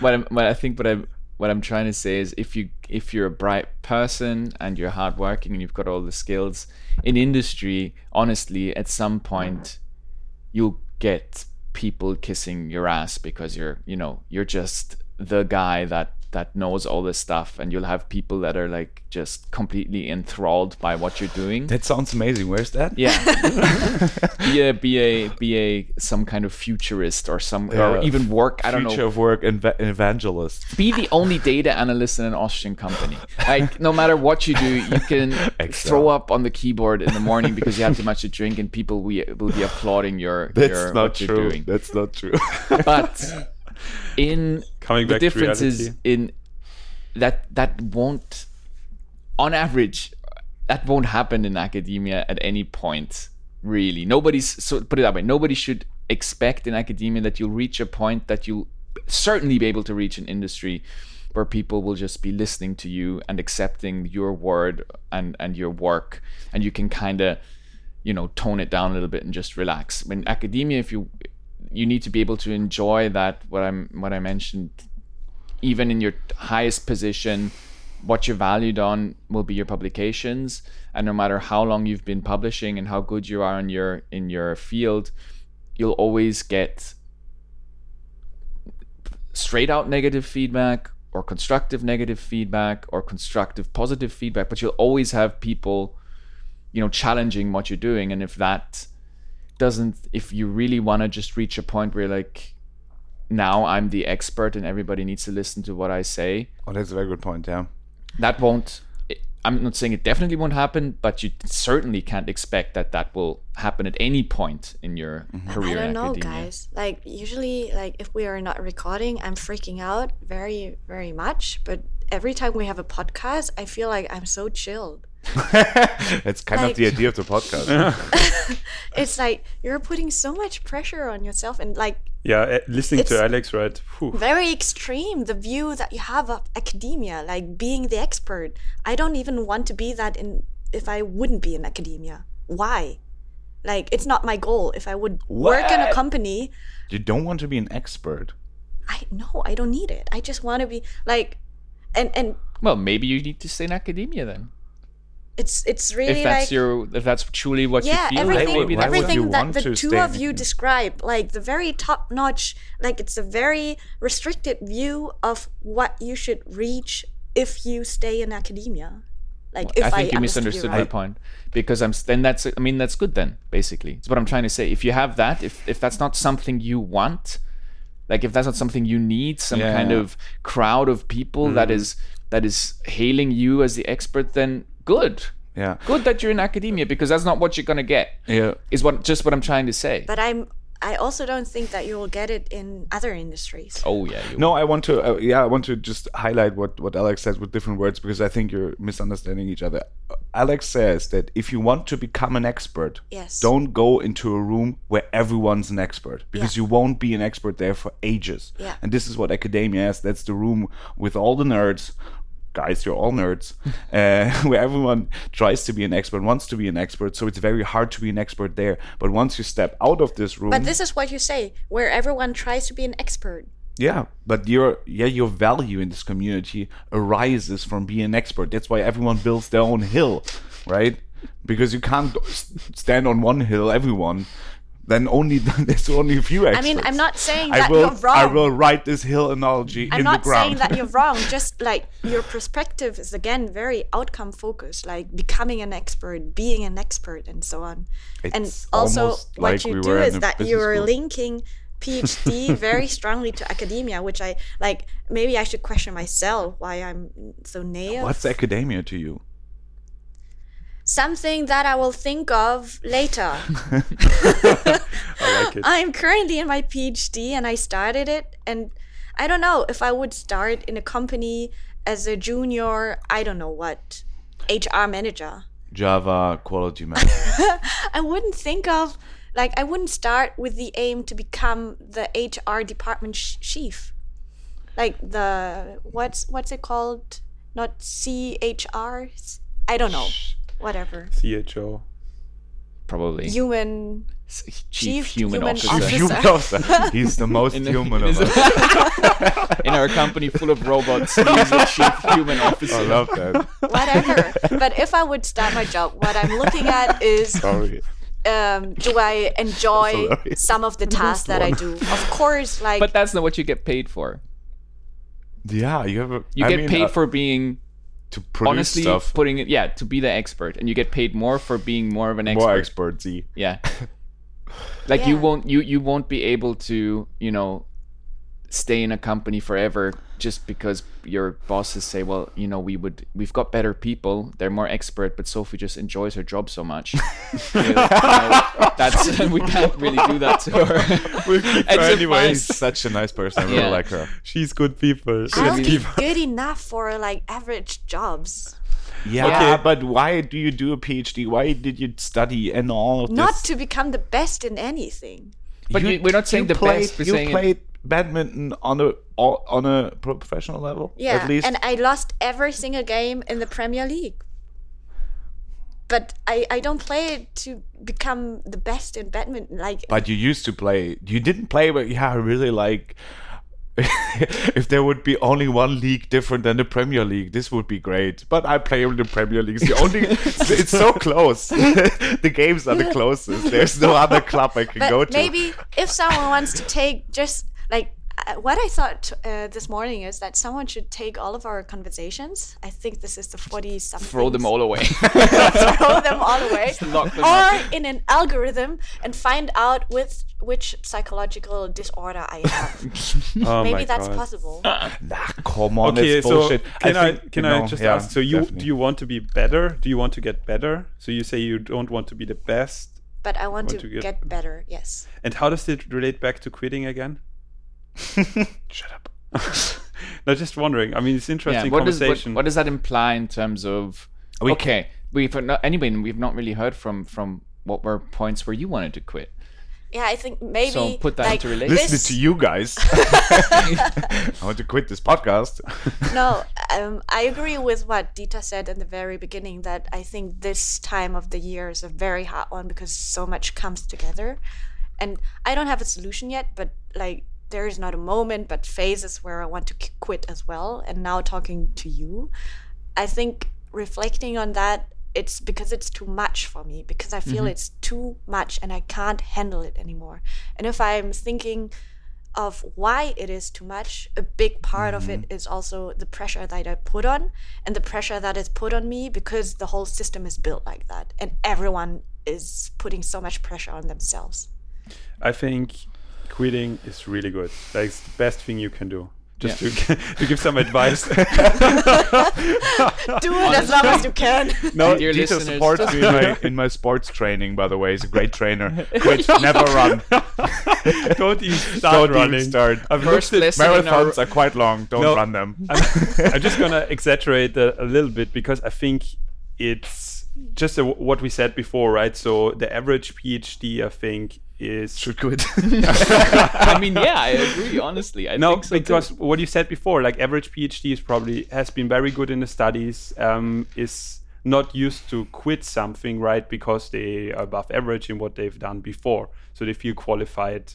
B: what I'm, what I think what I'm what I'm trying to say is if you if you're a bright person and you're hardworking and you've got all the skills in industry, honestly, at some point you'll get people kissing your ass because you're you know you're just the guy that that knows all this stuff and you'll have people that are like just completely enthralled by what you're doing
C: that sounds amazing. Where's that?
B: yeah. be a be a be a some kind of futurist or some
C: Yeah.
B: or even work. I don't
C: Future
B: know.
C: of work eva- evangelist.
B: Be the only data analyst in an Austrian company. Like no matter what you do, you can
C: Excel.
B: throw up on the keyboard in the morning because you had too much to drink, and people will, will be applauding your
C: That's
B: your
C: not true. That's not true.
B: But in
D: Coming
B: the
D: back to
B: difference is in that that won't on average that won't happen in academia at any point really. Nobody's so put it that way. Nobody should expect in academia that you'll reach a point that you'll certainly be able to reach an industry where people will just be listening to you and accepting your word and and your work. And you can kind of you know tone it down a little bit and just relax. When academia if you you need to be able to enjoy that what i'm what i mentioned. Even in your highest position what you're valued on will be your publications. And no matter how long you've been publishing and how good you are in your in your field you'll always get straight out negative feedback or constructive negative feedback or constructive positive feedback but you'll always have people you know challenging what you're doing. And if that doesn't if you really want to just reach a point where like now i'm the expert and everybody needs to listen to what i say
C: oh, that's a very good point. Yeah.
B: that won't i'm not saying it definitely won't happen but you certainly can't expect that that will happen at any point in your
A: I
B: career
A: I
B: don't
A: know,
B: academia
A: guys. Like usually, like if we are not recording, I'm freaking out very, very much. But every time we have a podcast, I feel like I'm so chilled.
C: That's kind of the idea of the podcast.
A: It's like you're putting so much pressure on yourself, and like
D: Yeah, uh, listening to Alex, right? Whew.
A: very extreme the view that you have of academia, like being the expert. I don't even want to be that in if I wouldn't be in academia. Why? Like it's not my goal. If I would work in a company,
C: You don't want to be an expert.
A: I no, I don't need it. I just want to be like, and and
B: Well, maybe you need to stay in academia then.
A: It's it's really
B: if that's
A: like
B: your, if that's truly what
A: yeah,
B: you feel,
A: everything,
B: then maybe that's
A: everything
C: you
A: that the two of you
C: it?
A: describe, like the very top notch, like it's a very restricted view of what you should reach if you stay in academia. Like if
B: I think you
A: understood
B: misunderstood
A: right.
B: my point because I'm then that's I mean that's good then basically. It's what I'm trying to say. If you have that, if if that's not something you want, like if that's not something you need, some
C: Yeah.
B: kind of crowd of people that
A: Mm-hmm.
B: is that is hailing you as the expert, then good.
C: Yeah.
B: Good that you're in academia because that's not what you're gonna get.
C: Yeah.
B: Is what just what I'm trying to say.
A: But I'm I also don't think that you will get it in other industries.
B: oh yeah. You
C: No, I want to. Uh, yeah, I want to just highlight what what Alex says with different words because I think you're misunderstanding each other. Uh, Alex says that if you want to become an expert,
A: Yes.
C: don't go into a room where everyone's an expert because
A: Yeah.
C: you won't be an expert there for ages.
A: Yeah.
C: And this is what academia is. That's the room with all the nerds. Guys, you're all nerds. uh, where everyone tries to be an expert, wants to be an expert. So it's very hard to be an expert there. But once you step out of this room,
A: But this is what you say, where everyone tries to be an expert.
C: yeah, but your yeah your value in this community arises from being an expert. That's why everyone builds their own hill, right? Because you can't stand on one hill, everyone. Then only there's only a few experts.
A: I mean, I'm not saying
C: I
A: that
C: will,
A: you're wrong.
C: I will write this hill analogy
A: I'm
C: in
A: not
C: the ground.
A: saying that you're wrong. Just like your perspective is again very outcome focused, like becoming an expert, being an expert, and so on. and
C: It's
A: also,
C: almost
A: what
C: like
A: you
C: we
A: do is that you're
C: school.
A: linking PhD very strongly to academia, which I like. Maybe I should question myself why I'm so naive.
C: What's academia to you?
A: Something that I will think of later.
D: I like it.
A: I'm currently in my PhD and I started it and I don't know if I would start in a company as a junior, I don't know what, HR manager.
C: Java quality manager.
A: I wouldn't think of like I wouldn't start with the aim to become the HR department sh- chief. Like the what's what's it called? Not CHR? I don't know. Whatever.
D: CHO.
B: probably
A: Human
B: chief,
A: Chief
B: human,
A: Human
B: officer.
A: Officer.
C: Human officer. He's the most
B: In
C: human
B: in
C: of us.
B: in our company full of robots, he's a chief human officer.
C: I love that.
A: whatever. but if I would start my job, what I'm looking at is
C: Sorry.
A: um, do I enjoy
C: hilarious.
A: some of the tasks that I do? Of course, like
B: But that's not what you get paid for.
C: Yeah, you have a.
B: You
C: I
B: get
C: mean,
B: paid
C: uh,
B: for being
C: to produce
B: honestly
C: stuff.
B: putting it yeah to be the expert and you get paid more for being more of an expert
C: more expertsy.
B: yeah like you won't you you won't be able to you know stay in a company forever just because your bosses say well you know we would we've got better people they're more expert but sophie just enjoys her job so much You know, that's we can't really do that to her
C: We'll keep her anyway.
B: fine-
C: He's such a nice person. I really
B: Yeah.
C: like her.
D: She's good people.
A: I'll
D: keep
A: good enough for like average jobs.
C: Yeah,
D: Okay.
C: but why do you do a PhD? Why did you study and all of
A: Not
C: this?
A: to become the best in anything.
B: But
C: You-
B: you- we're not saying
C: you
B: the
C: played,
B: best, we're
C: you
B: saying it-
C: played badminton on a on a professional level.
A: Yeah,
C: at least.
A: and I lost every single game in the Premier League. But I, I don't play it to become the best in badminton. Like
C: but you used to play. You didn't play, but yeah, I really like. if there would be only one league different than the Premier League, this would be great. But I play in the Premier League. It's the only. it's so close. the games are the closest. There's no other club I can
A: but
C: go to.
A: maybe if someone wants to take just like uh, what I thought uh, this morning is that someone should take all of our conversations. I think this is the forty something.
B: throw them all away
A: throw them all away,
B: them
A: or in an algorithm and find out with which psychological disorder I have.
D: Oh
A: Maybe that's
D: God.
A: possible.
C: Nah, come on,
D: Okay,
C: that's
D: so can I,
C: think-
D: can
C: no,
D: I just
C: yeah,
D: ask? So you
C: definitely.
D: do you want to be better? Do you want to get better? So you say you don't want to be the best,
A: But I want,
D: Want
A: to,
D: to get-
A: get, better. Yes.
D: and how does it relate back to quitting again?
C: Shut up.
D: no, just wondering. I mean, it's interesting
B: what does what,
D: conversation.
B: what does that imply in terms of
C: We
B: okay we've not anyway we've not really heard from from what were points where you wanted to quit
A: Yeah, I think maybe.
B: So put that
A: like,
B: into relation.
C: Listen
A: this-
C: to you guys. I want to quit this podcast.
A: No, um, I agree with what Dieter said in the very beginning that I think this time of the year is a very hot one because so much comes together. And I don't have a solution yet, but like there is not a moment, but phases where I want to quit as well. And now talking to you, I think reflecting on that, it's because it's too much for me, because I feel mm-hmm. it's too much and I can't handle it anymore. And if I'm thinking, of why it is too much, a big part of it mm-hmm. is also the pressure that I put on and the pressure that is put on me because the whole system is built like that and everyone is putting so much pressure on themselves.
D: I think quitting is really good. Like it's the best thing you can do. Just to, to give some advice.
A: Do it as long as you can.
C: No,
B: Dear
C: Dieter
B: listeners,
C: supports me in my, in my sports training. By the way, he's a great trainer. Quit, never run.
D: Don't even start
C: Don't
D: running.
C: even start.
D: I've
B: First
D: looked at
B: lesson in our
C: Marathons are quite long. Don't
D: No.
C: run them.
D: I'm, I'm just gonna exaggerate a, a little bit because I think it's just a, what we said before, right? So the average PhD, I think, is
C: Should quit.
B: I mean, yeah, I agree. Honestly, I
D: no
B: think so too.
D: because what you said before, like average PhD is probably has been very good in the studies, um, is not used to quit something, right? Because they are above average in what they've done before, so they feel qualified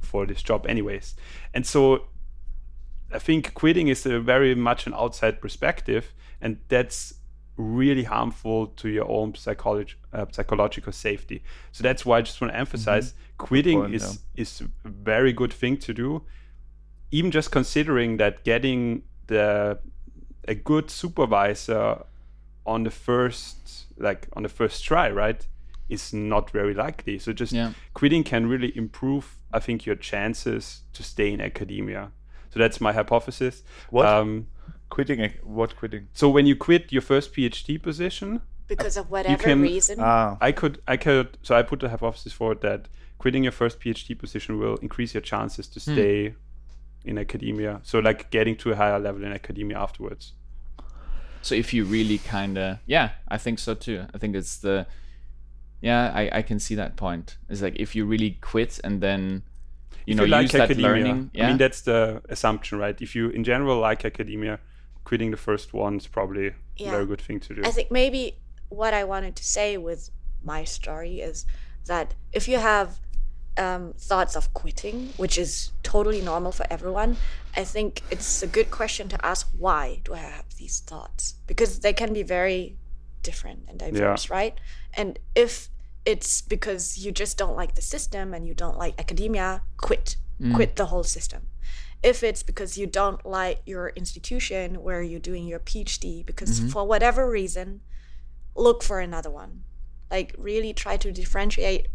D: for this job, anyways. And so I think quitting is a very much an outside perspective, and that's really harmful to your own psychology, uh, psychological safety. So that's why I just want to emphasize quitting
C: point,
D: is is a very good thing to do. Even just considering that getting the a good supervisor on the first like on the first try, right, is not very likely. So just
B: Yeah.
D: quitting can really improve, I think, your chances to stay in academia. So that's my hypothesis.
C: What?
D: Um,
C: quitting? What quitting?
D: so when you quit your first PhD position,
A: Because of whatever
D: can-
A: reason.
C: Ah,
D: I could, I could. So I put the hypothesis forward that quitting your first PhD position will increase your chances to stay in academia. So like getting to a higher level in academia afterwards.
B: So if you really kind of, yeah, I think so too. I think it's the, yeah, I, I can see that point. It's like if you really quit and then, you
D: If
B: know,
D: like
B: use that
D: academia,
B: learning. Yeah,
D: I mean that's the assumption, right? If you in general like academia, quitting the first one is probably
A: Yeah.
D: a very good thing to do.
A: I think maybe what I wanted to say with my story is that if you have um, thoughts of quitting, which is totally normal for everyone, I think it's a good question to ask why do I have these thoughts? Because they can be very different and diverse, right? And if it's because you just don't like the system and you don't like academia, quit. Quit the whole system. If it's because you don't like your institution where you're doing your PhD, because for whatever reason, look for another one. Like really try to differentiate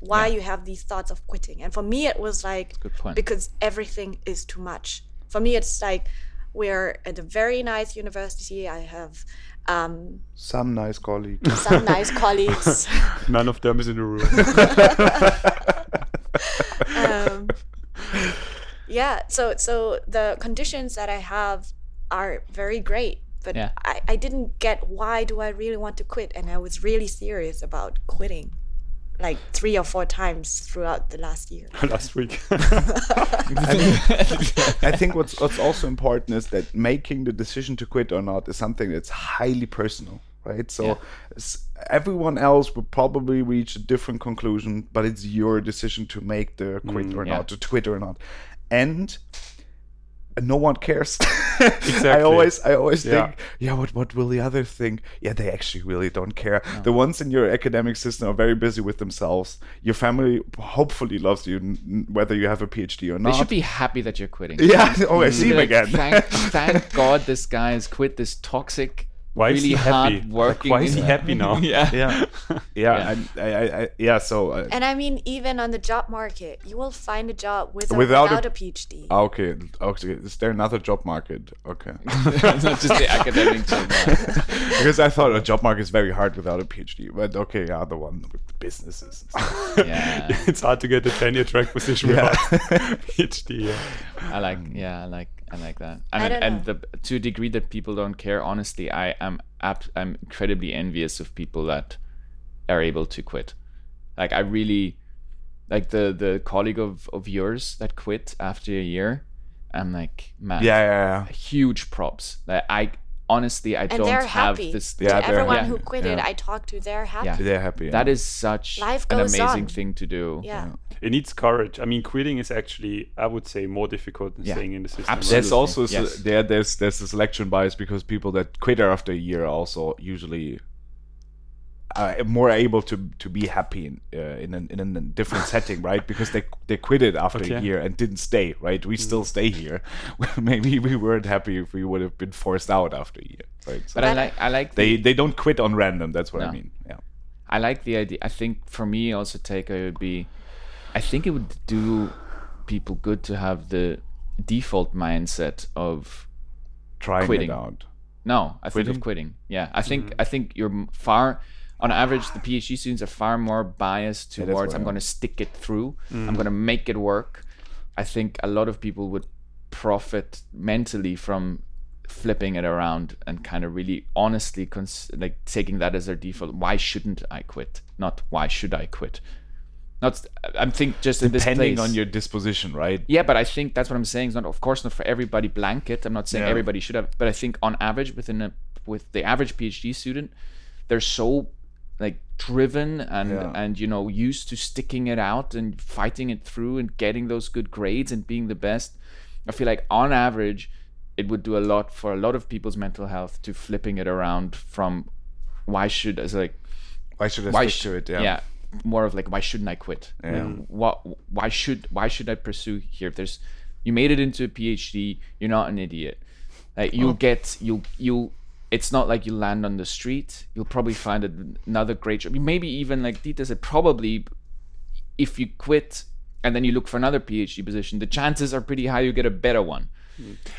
A: why you have these thoughts of quitting. And for me, it was like because everything is too much. For me, it's like we're at a very nice university. I have um,
C: some nice colleague.
A: some nice colleagues.
D: None of them is in the room.
A: um, yeah so so the conditions that i have are very great but
B: Yeah.
A: I, I didn't get why do i really want to quit and i was really serious about quitting like three or four times throughout the last year
D: Last week.
C: I think what's what's also important is that making the decision to quit or not is something that's highly personal, right? So
B: Yeah.
C: everyone else would probably reach a different conclusion, but it's your decision to make the quit mm, or
B: yeah.
C: not, to quit or not, and no one cares. I always, I always
D: Yeah.
C: think, yeah, what, what will the other think? Yeah, they actually really don't care. The uh-huh. ones in your academic system are very busy with themselves. Your family hopefully loves you, whether you have a PhD or not.
B: they should be happy that you're quitting.
C: Yeah. Oh, I see him
B: Like,
C: again.
B: Thank, thank God this guy has quit this toxic,
D: Why is
B: really
D: he happy?
B: hard working.
D: Like, why is he happy now?
B: yeah.
C: yeah, yeah, I, I, I, yeah. So, uh,
A: and i mean even on the job market you will find a job with or
C: Without
A: without,
C: a-
A: a, phd
C: ah, okay, okay. Is there another job market? Okay,
B: it's not just the academic job. market.
C: because I thought a job market is very hard without a PhD. But okay, yeah, the one with the businesses.
B: Yeah,
D: it's hard to get a tenure track position
C: Yeah.
D: without PhD. Yeah.
B: I like. Yeah, I like. I like that. And
A: I don't
B: and
A: know.
B: the to a degree that people don't care. Honestly, I am ab- I'm incredibly envious of people that are able to quit. Like I really like the the colleague of of yours that quit after a year. I'm like, man,
C: Yeah, yeah, yeah.
B: huge props. Like, I honestly, I
A: and
B: don't
A: they're
B: have
A: happy.
B: this.
C: Yeah,
A: to everyone
B: yeah,
A: who quit
C: yeah.
A: I talked to, they're happy.
B: Yeah.
C: They're happy. yeah.
B: That is such
A: Life
B: an amazing
A: on.
B: thing to do.
A: Yeah.
D: It needs courage. I mean, quitting is actually, I would say, more difficult than
B: Yeah.
D: staying in the system.
B: Absolutely.
C: There's also s-
B: Yes.
C: there there's there's a selection bias because people that quit after a year are also usually uh, more able to to be happy in uh, in, an, in a different setting, right? Because they they quit it after
D: Okay.
C: a year and didn't stay, right? We still stay here. Maybe we weren't happy if we would have been forced out after a year, right? So
B: But I like, I like
C: they
B: the,
C: they don't quit on random. That's what I mean. Yeah.
B: I like the idea. I think for me, also takeaway would be, I think it would do people good to have the default mindset of
C: Trying
B: Quitting.
C: it out.
B: No, I think of quitting. Yeah, I think I think you're far. On average, the PhD students are far more biased towards I'm going to stick it through. I'm mm. going to make it work. I think a lot of people would profit mentally from flipping it around and kind of really honestly cons- like taking that as their default. Why shouldn't I quit? Not why should I quit? Not. I'm think just in this
C: Depending
B: place-
C: on your disposition, right?
B: yeah, but I think that's what I'm saying. It's not, of course, not for everybody blanket. I'm not saying
C: Yeah.
B: everybody should have, but I think on average, within a with the average PhD student, they're so like driven and
C: Yeah.
B: and you know used to sticking it out and fighting it through and getting those good grades and being the best. I feel like on average, it would do a lot for a lot of people's mental health to flipping it around from why should as like
C: Why should I
B: why
C: stick
B: sh-
C: to it?
B: yeah. more of like why shouldn't I quit?
C: Yeah.
B: Like, what why should why should I pursue here? If there's you made it into a PhD, you're not an idiot. Like you'll oh. get you'll you it's not like you land on the street. You'll probably find another great job. Maybe even like Dieter said, probably if you quit and then you look for another PhD position, the chances are pretty high you get a better one.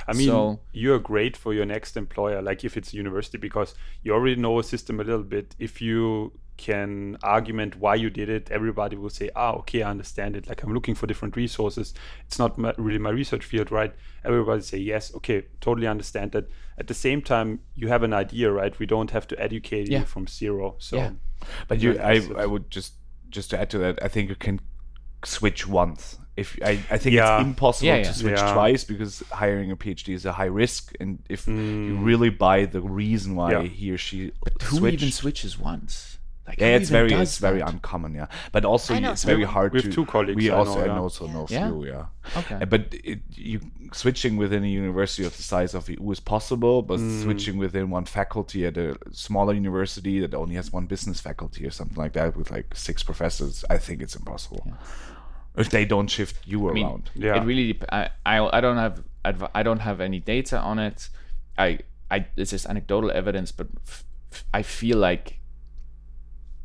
D: I mean,
B: So-
D: you're great for your next employer, like if it's university, because you already know a system a little bit. If you can argument why you did it, everybody will say, "Ah, okay, I understand it." Like I'm looking for different resources. It's not my, really my research field, right? Everybody say, "Yes, okay, totally understand that." At the same time, you have an idea, right? We don't have to educate
B: Yeah.
D: you from zero. So,
B: Yeah.
C: But you, I. I would just just to add to that, I think you can switch once. If I, I think
D: Yeah.
C: it's impossible
B: Yeah,
C: to switch
D: Yeah.
C: twice because hiring a PhD is a high risk, and if you
D: Mm.
C: really buy the reason why
D: Yeah.
C: he or she
B: Who
C: switched,
B: even switches once? Like,
C: yeah, it's very
B: does
C: it's very uncommon, yeah. But also it's very
A: someone.
C: hard
D: We have
C: to.
D: two colleagues
C: We
D: I
C: also
D: know,
C: I
D: yeah.
C: also know
B: Yeah.
C: few, yeah.
B: Okay.
C: Uh, But it, you switching within a university of the size of EU is possible, but
B: Mm.
C: switching within one faculty at a smaller university that only has one business faculty or something like that with like six professors, I think it's impossible. If they don't shift you
B: mean,
C: around.
D: yeah.
B: It really. dep- I, I I don't have adv- I don't have any data on it. I I it's just anecdotal evidence, but f- f- I feel like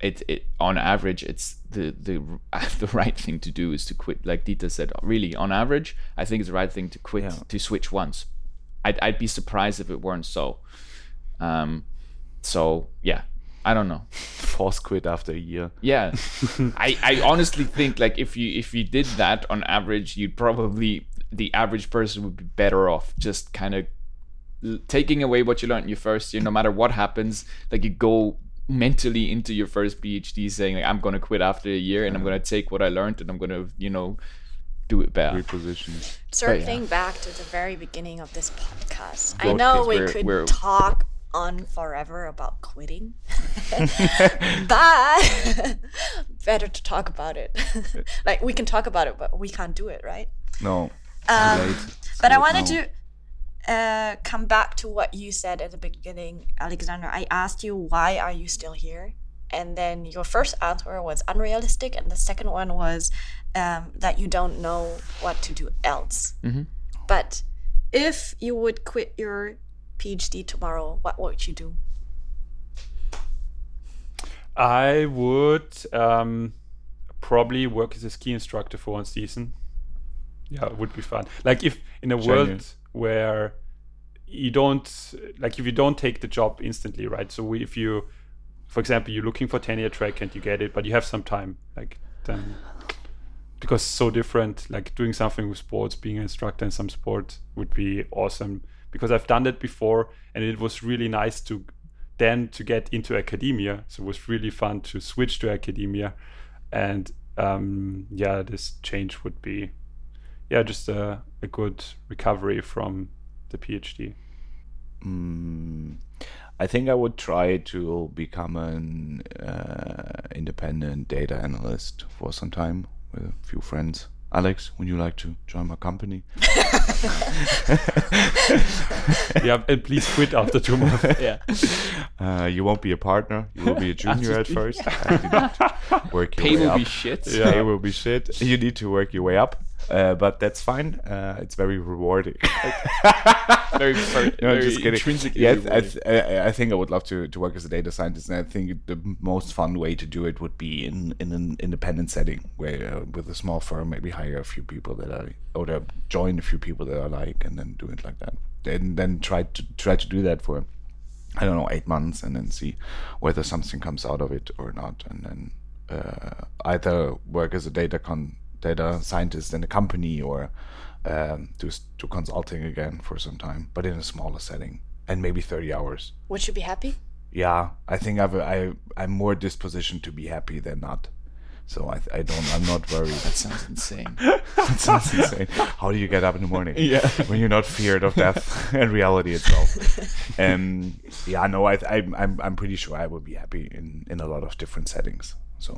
B: it it on average it's the the the right thing to do is to quit. Like Dieter said, really on average, I think it's the right thing to quit
C: Yeah.
B: to switch once. I'd I'd be surprised if it weren't so. Um, so yeah, I don't know.
C: Force quit after a year.
B: Yeah, I, I honestly think like if you if you did that on average, you'd probably the average person would be better off just kind of taking away what you learned in your first year. No matter what happens, like you go mentally into your first PhD saying like I'm gonna quit after a year and I'm gonna take what I learned and I'm gonna you know do it better.
C: Reposition.
A: Circling back to the very beginning of this podcast, I know we
B: we're-
A: could
B: we're-
A: talk on forever about quitting, but better to talk about it. like we can talk about it, but we can't do it, right?
C: No.
A: Um, but I wanted
C: now.
A: to uh, come back to what you said at the beginning, Alexander. I asked you why are you still here, and then your first answer was unrealistic, and the second one was um, that you don't know what to do else.
B: Mhm.
A: But if you would quit your PhD tomorrow, what would you do?
D: I would um, probably work as a ski instructor for one season. Yeah, it would be fun. Like if in a world
C: Genius.
D: Where you don't like if you don't take the job instantly, right? So if you, for example, you're looking for tenure track and you get it, but you have some time, like then because so different. Like doing something with sports, being an instructor in some sport would be awesome because I've done that before and it was really nice to then to get into academia. So it was really fun to switch to academia, and um, yeah, this change would be yeah just a, a good recovery from the PhD?
C: Mm, I think I would try to become an uh, independent data analyst for some time with a few friends. Alex, would you like to join my company?
D: yeah, and please quit after two months.
B: yeah.
C: Uh, you won't be a partner. You will be a junior at first. and you need to work your
B: Pay
C: way
B: will
C: up.
B: be shit.
D: Yeah.
C: Pay will be shit. You need to work your way up, uh, but that's fine. Uh, it's very rewarding.
B: Very, very,
C: No,
B: very
C: just kidding.
B: intrinsically
C: Yeah, I, th- I, I think I would love to, to work as a data scientist, and I think the most fun way to do it would be in, in an independent setting, where uh, with a small firm, maybe hire a few people that I or to join a few people that I like, and then do it like that. And then try to try to do that for I don't know eight months, and then see whether something comes out of it or not, and then uh, either work as a data con data scientist in a company or um, do s- do consulting again for some time, but in a smaller setting and maybe thirty hours.
A: Would you be happy?
C: Yeah, I think I've I I'm more dispositioned to be happy than not. So I I don't I'm not worried.
B: That sounds insane.
C: that sounds insane. How do you get up in the morning?
B: Yeah.
C: when you're not feared of death and reality itself. Um, yeah, no, I, I I'm I'm pretty sure I would be happy in in a lot of different settings. So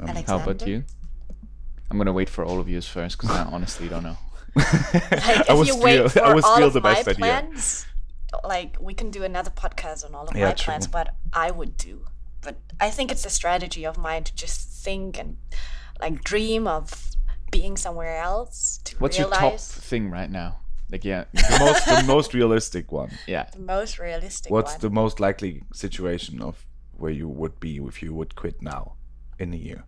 C: um,
B: How about you? I'm gonna wait for all of yours first because I honestly don't know.
A: Like,
C: I
A: was
C: would
A: you
C: steal-
A: wait
C: I
A: for
C: would
A: all of
C: the
A: my
C: best idea.
A: plans, like we can do another podcast on all of
C: Yeah,
A: my
C: true.
A: plans, what I would do. But I think it's a strategy of mine to just think and like dream of being somewhere else to
B: What's your top thing right now? Like, yeah,
C: the most the most realistic one.
B: yeah.
A: the most realistic
C: What's
A: one.
C: the most likely situation of where you would be if you would quit now in a year?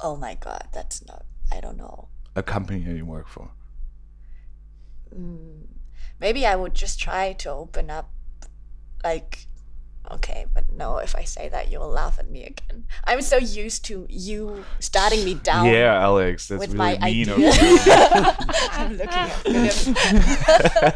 A: Oh my god, that's not. I don't know.
C: A company you work for.
A: Mm, maybe I would just try to open up, like. Okay, but no, if I say that, you'll laugh at me again. I'm so used to you starting me down.
C: Yeah, Alex, that's
A: with
C: really
A: my
C: mean
A: idea.
C: of you.
A: I'm looking at Philip.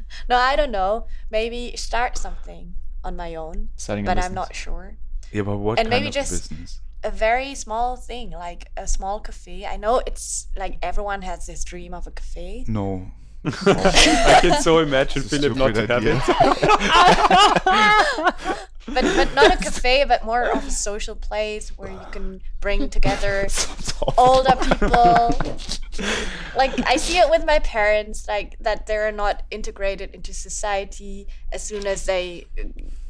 A: no, I don't know. Maybe start something on my own,
B: Starting
A: but I'm
B: business.
A: not sure.
C: yeah, but what
A: And
C: kind
A: maybe
C: of
A: just-
C: business?
A: A very small thing, like a small cafe. I know it's like everyone has this dream of a cafe.
C: No.
D: I can so imagine Philip not to have it.
A: But but not a cafe, but more of a social place where you can bring together older people. Like I see it with my parents, like that they're not integrated into society as soon as they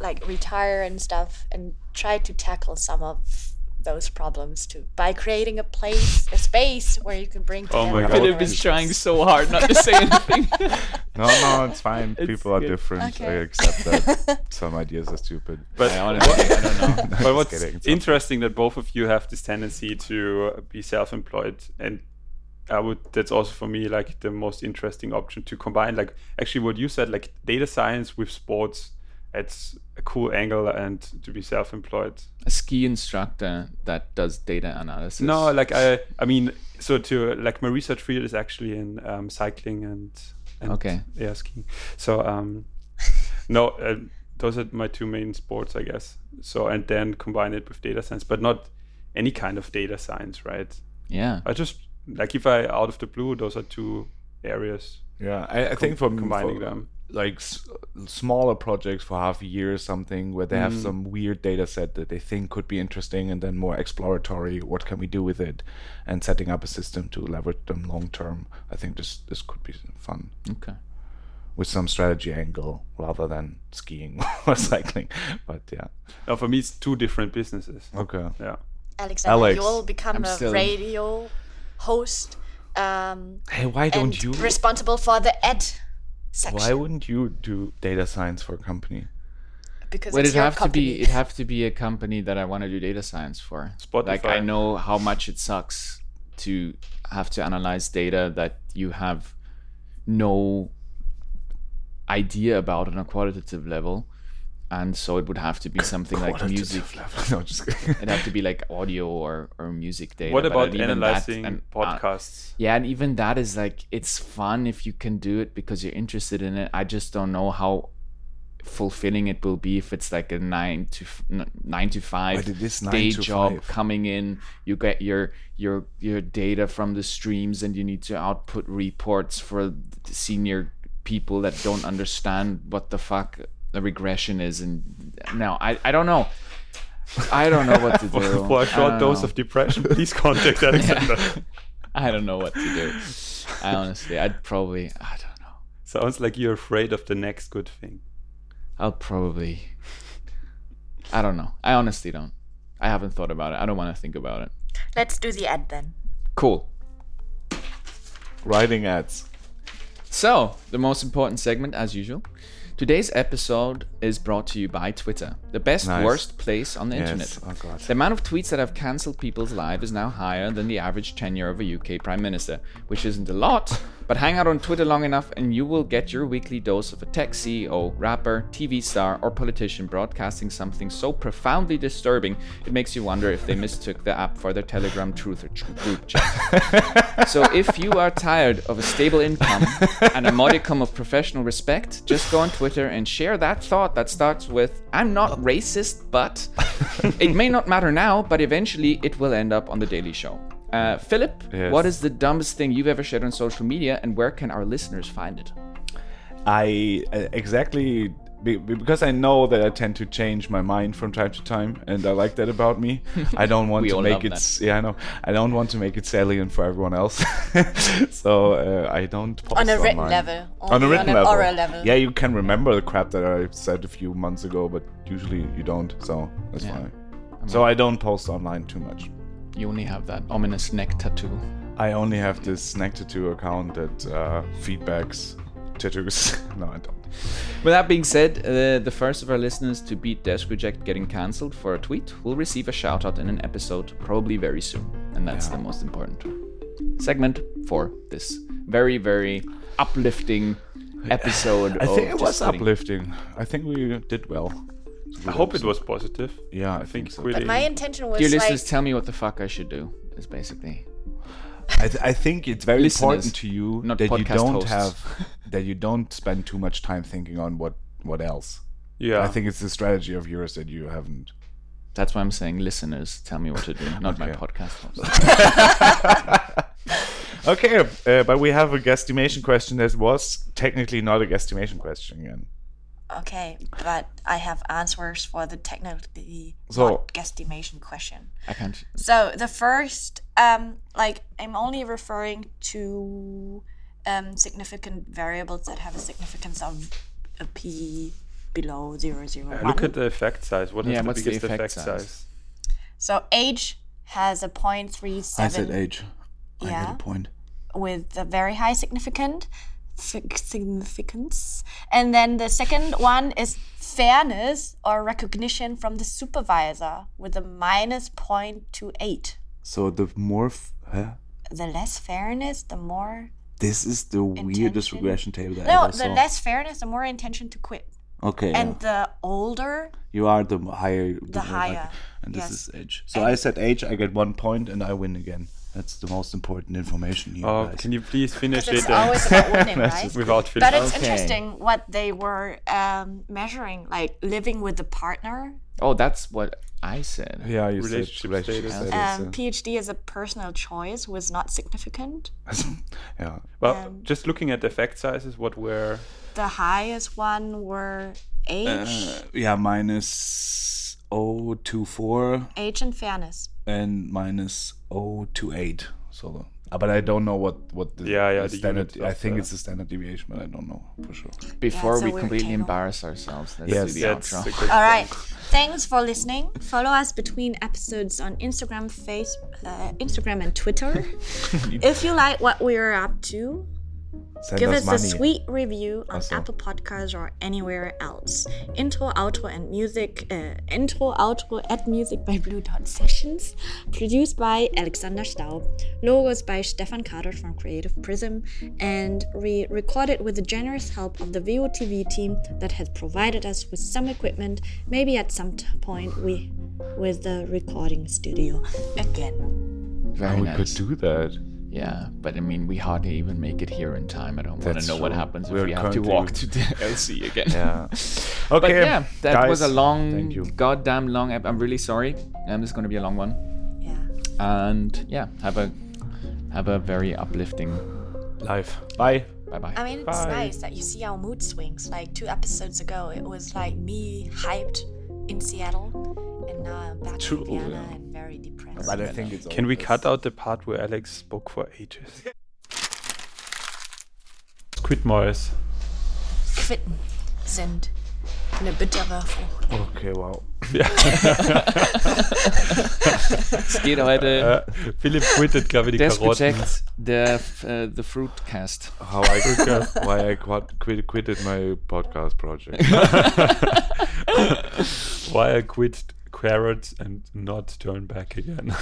A: like retire and stuff, and try to tackle some of those problems too by creating a place, a space where you can bring together.
D: Oh my God.
A: older
B: Philip is trying so hard not to say anything.
C: No, no, it's fine.
B: It's
C: People are
B: good.
C: different. I accept that. Some ideas are stupid.
D: But
B: I honestly, I don't know.
D: but what's
C: kidding,
D: interesting that both of you have this tendency to be self-employed and i would that's also for me like the most interesting option to combine like actually what you said like data science with sports it's a cool angle and to be self-employed
B: A ski instructor that does data analysis.
D: no like i i mean so to like my research field is actually in um, cycling and, and
B: Okay.
D: yeah skiing so um no uh, those are my two main sports i guess so and then combine it with data science but not any kind of data science right
B: Yeah.
D: i just like if i out of the blue those are two areas.
C: Yeah, I, I think for
D: combining
C: for,
D: them.
C: like s- smaller projects for half a year or something where they have
D: Mm.
C: some weird data set that they think could be interesting and then more exploratory what can we do with it? And setting up a system to leverage them long term i think this this could be fun.
B: Okay.
C: with some strategy angle rather than skiing or cycling but yeah.
D: Now for me it's two different businesses.
C: Okay.
D: Yeah.
A: Alexander,
C: Alex,
A: you'll become
B: I'm
A: a
B: still-
A: radio host um,
C: hey why don't you
A: responsible for the ed section
C: why wouldn't you do data science for a company
A: because
B: Would it
A: your
B: have
A: company.
B: to be? It have to be a company that I want to do data science for. Spotify. Like I know how much it sucks to have to analyze data that you have no idea about on a qualitative level, and so it would have to be something like music.
C: no just
B: It'd have to be like audio or, or music data.
D: what about
B: that-
D: analyzing
B: and, uh,
D: podcasts
B: yeah, and even that is like it's fun if you can do it because you're interested in it. I just don't know how fulfilling it will be if it's like a nine to nine to five
C: But it is nine
B: day
C: to
B: job
C: five.
B: coming in. You get your your your data from the streams, and you need to output reports for the senior people that don't understand what the fuck a regression is. And no, I I don't know. I don't know what to do.
D: For a
B: I
D: short dose
B: know.
D: of depression, please contact Alexander.
B: I don't know what to do. I honestly, I'd probably, I don't know.
D: Sounds like you're afraid of the next good thing.
B: I'll probably, I don't know. I honestly don't. I haven't thought about it. I don't want to think about it.
A: Let's do the ad then.
B: Cool.
C: Writing ads.
B: So, the most important segment, as usual. Today's episode is brought to you by Twitter, the best,
C: Nice.
B: worst place on the
C: Yes.
B: internet.
C: Oh god.
B: The amount of tweets that have cancelled people's lives is now higher than the average tenure of a UK Prime Minister, which isn't a lot, but hang out on Twitter long enough and you will get your weekly dose of a tech CEO, rapper, TV star, or politician broadcasting something so profoundly disturbing it makes you wonder if they mistook the app for their Telegram truth or group chat. so if you are tired of a stable income and a modicum of professional respect, just go on Twitter and share that thought that starts with I'm not racist, but it may not matter now, but eventually it will end up on the Daily Show. Uh, Philip,
C: Yes.
B: what is the dumbest thing you've ever shared on social media, and where can our listeners find it?
C: I uh, exactly because I know that I tend to change my mind from time to time, and I like that about me. I don't want to make it.
B: that.
C: Yeah, I know. I don't want to make it salient for everyone else, so uh, I don't post
A: On a written
C: online.
A: level.
C: On a written
A: an
C: level.
A: oral level.
C: Yeah, you can remember the crap that I said a few months ago, but usually you don't. So that's
B: Yeah.
C: fine. So I don't post online too much.
B: You only have that ominous neck tattoo.
C: I only have this neck Tattoo account that uh, feedbacks tattoos. no, I don't.
B: With that being said, uh, the first of our listeners to beat Desk Reject getting cancelled for a tweet will receive a shout out in an episode, probably very soon. And that's the most important segment for this very, very uplifting episode.
C: I think it was
B: Just Kidding.
C: uplifting. I think we did well.
D: I hope it was positive.
C: Yeah, I,
D: I think
C: so.
D: really.
A: But my intention was
B: Dear
A: like
B: listeners, tell me what the fuck I should do. Is basically
C: I, th- I think it's very
B: Listeners,
C: important to you
B: not
C: that you don't
B: hosts.
C: have that you don't spend too much time thinking on what what else.
D: yeah.
C: I think it's a strategy of yours that you haven't.
B: that's why I'm saying listeners, tell me what to do, not my
C: Okay.
B: podcast host.
C: Okay, uh, but we have a guesstimation question that was technically not a guesstimation question again.
A: Okay, but I have answers for the technically
C: So-
A: not guesstimation question.
B: I can't.
A: So the first, um, like I'm only referring to um, significant variables that have a significance of a p below zero zero
D: Uh. Look at the effect size. What is
B: Yeah,
D: the
B: what's the
D: biggest
B: effect
D: effect,
B: size?
D: size?
A: So age has a 0.37
C: age.
A: I get a Yeah.
C: point.
A: with a very high significant sig- significance, and then the second one is fairness or recognition from the supervisor with a minus 0.28.
C: So the more. F- huh?
A: The less fairness, the more
C: This is the weirdest regression table that I
A: no,
C: ever
A: the less fairness, the more intention to quit.
C: okay,
A: And the older,
C: you are the higher.
A: the higher.
C: and
A: yes.
C: this is age. So I said age, I get one point, and I win again. That's the most important information here,
D: Oh,
C: guys.
D: can you please finish it uh,
A: always about winning, right?
D: without filling?
A: But it's
B: Okay.
A: interesting what they were um, measuring, like living with the partner.
B: Oh, that's what I said.
C: yeah, you
D: Relationship
C: said relationship
D: status.
C: status.
A: Um, PhD is a personal choice was not significant.
C: yeah.
D: Well,
A: um,
D: just looking at the effect sizes, what were
A: The highest one were age,
C: Uh, yeah, minus 024
A: age and fairness.
C: And minus 028. So, uh, but I don't know what what the,
D: Yeah, yeah,
C: the
D: the
C: standard.
D: unit
C: I think
D: the-
C: it's the standard deviation, but I don't know for sure.
B: Before
A: it's a
B: we completely
A: table.
B: embarrass ourselves, let's
C: Yes.
B: do the
D: that's
B: outro.
D: a good
A: All right. Thanks for listening. Follow us between episodes on Instagram, Face, uh, Instagram, and Twitter. if you like what we're up to,
C: Send
A: give
C: us
A: us
C: money.
A: a sweet review on
C: Also.
A: Apple Podcasts or anywhere else. Intro, outro, and music. Uh, intro, outro, at music by Blue Dot Sessions. Produced by Alexander Staub. Logos by Stefan Kader from Creative Prism. And we recorded with the generous help of the VOTV team that has provided us with some equipment. Maybe at some t- point we with the recording studio again.
B: Very
C: we
B: nice.
C: could do that.
B: Yeah, but I mean, we hardly even make it here in time. I don't want to
C: That's
B: know what happens if
C: We're
B: we have to walk to the LC again.
C: Yeah. Okay.
B: But yeah, that was a long,
C: Thank you.
B: goddamn long. ep- I'm really sorry. Um, this is going to be a long one.
A: Yeah.
B: And yeah, have a have a very uplifting.
C: life. Bye.
B: Bye bye.
A: I mean, it's
D: Bye.
A: nice that you see our mood swings. Like two episodes ago, it was like me hyped in Seattle, and now I'm back
C: True,
A: in Vienna
C: yeah.
A: and very depressed.
C: But I think it's.
D: Can we cut out the part where Alex spoke for ages? Squid Moyes.
A: Quitten sind eine bittere Frucht.
C: Okay, wow.
B: Es geht heute
D: Äh, Philipp quittet, glaube ich, die
B: Desk
D: Karotten.
B: Der äh, The Fruitcast.
C: How I why I quit, quitted my podcast project.
D: Why I quit carrots and not turn back again.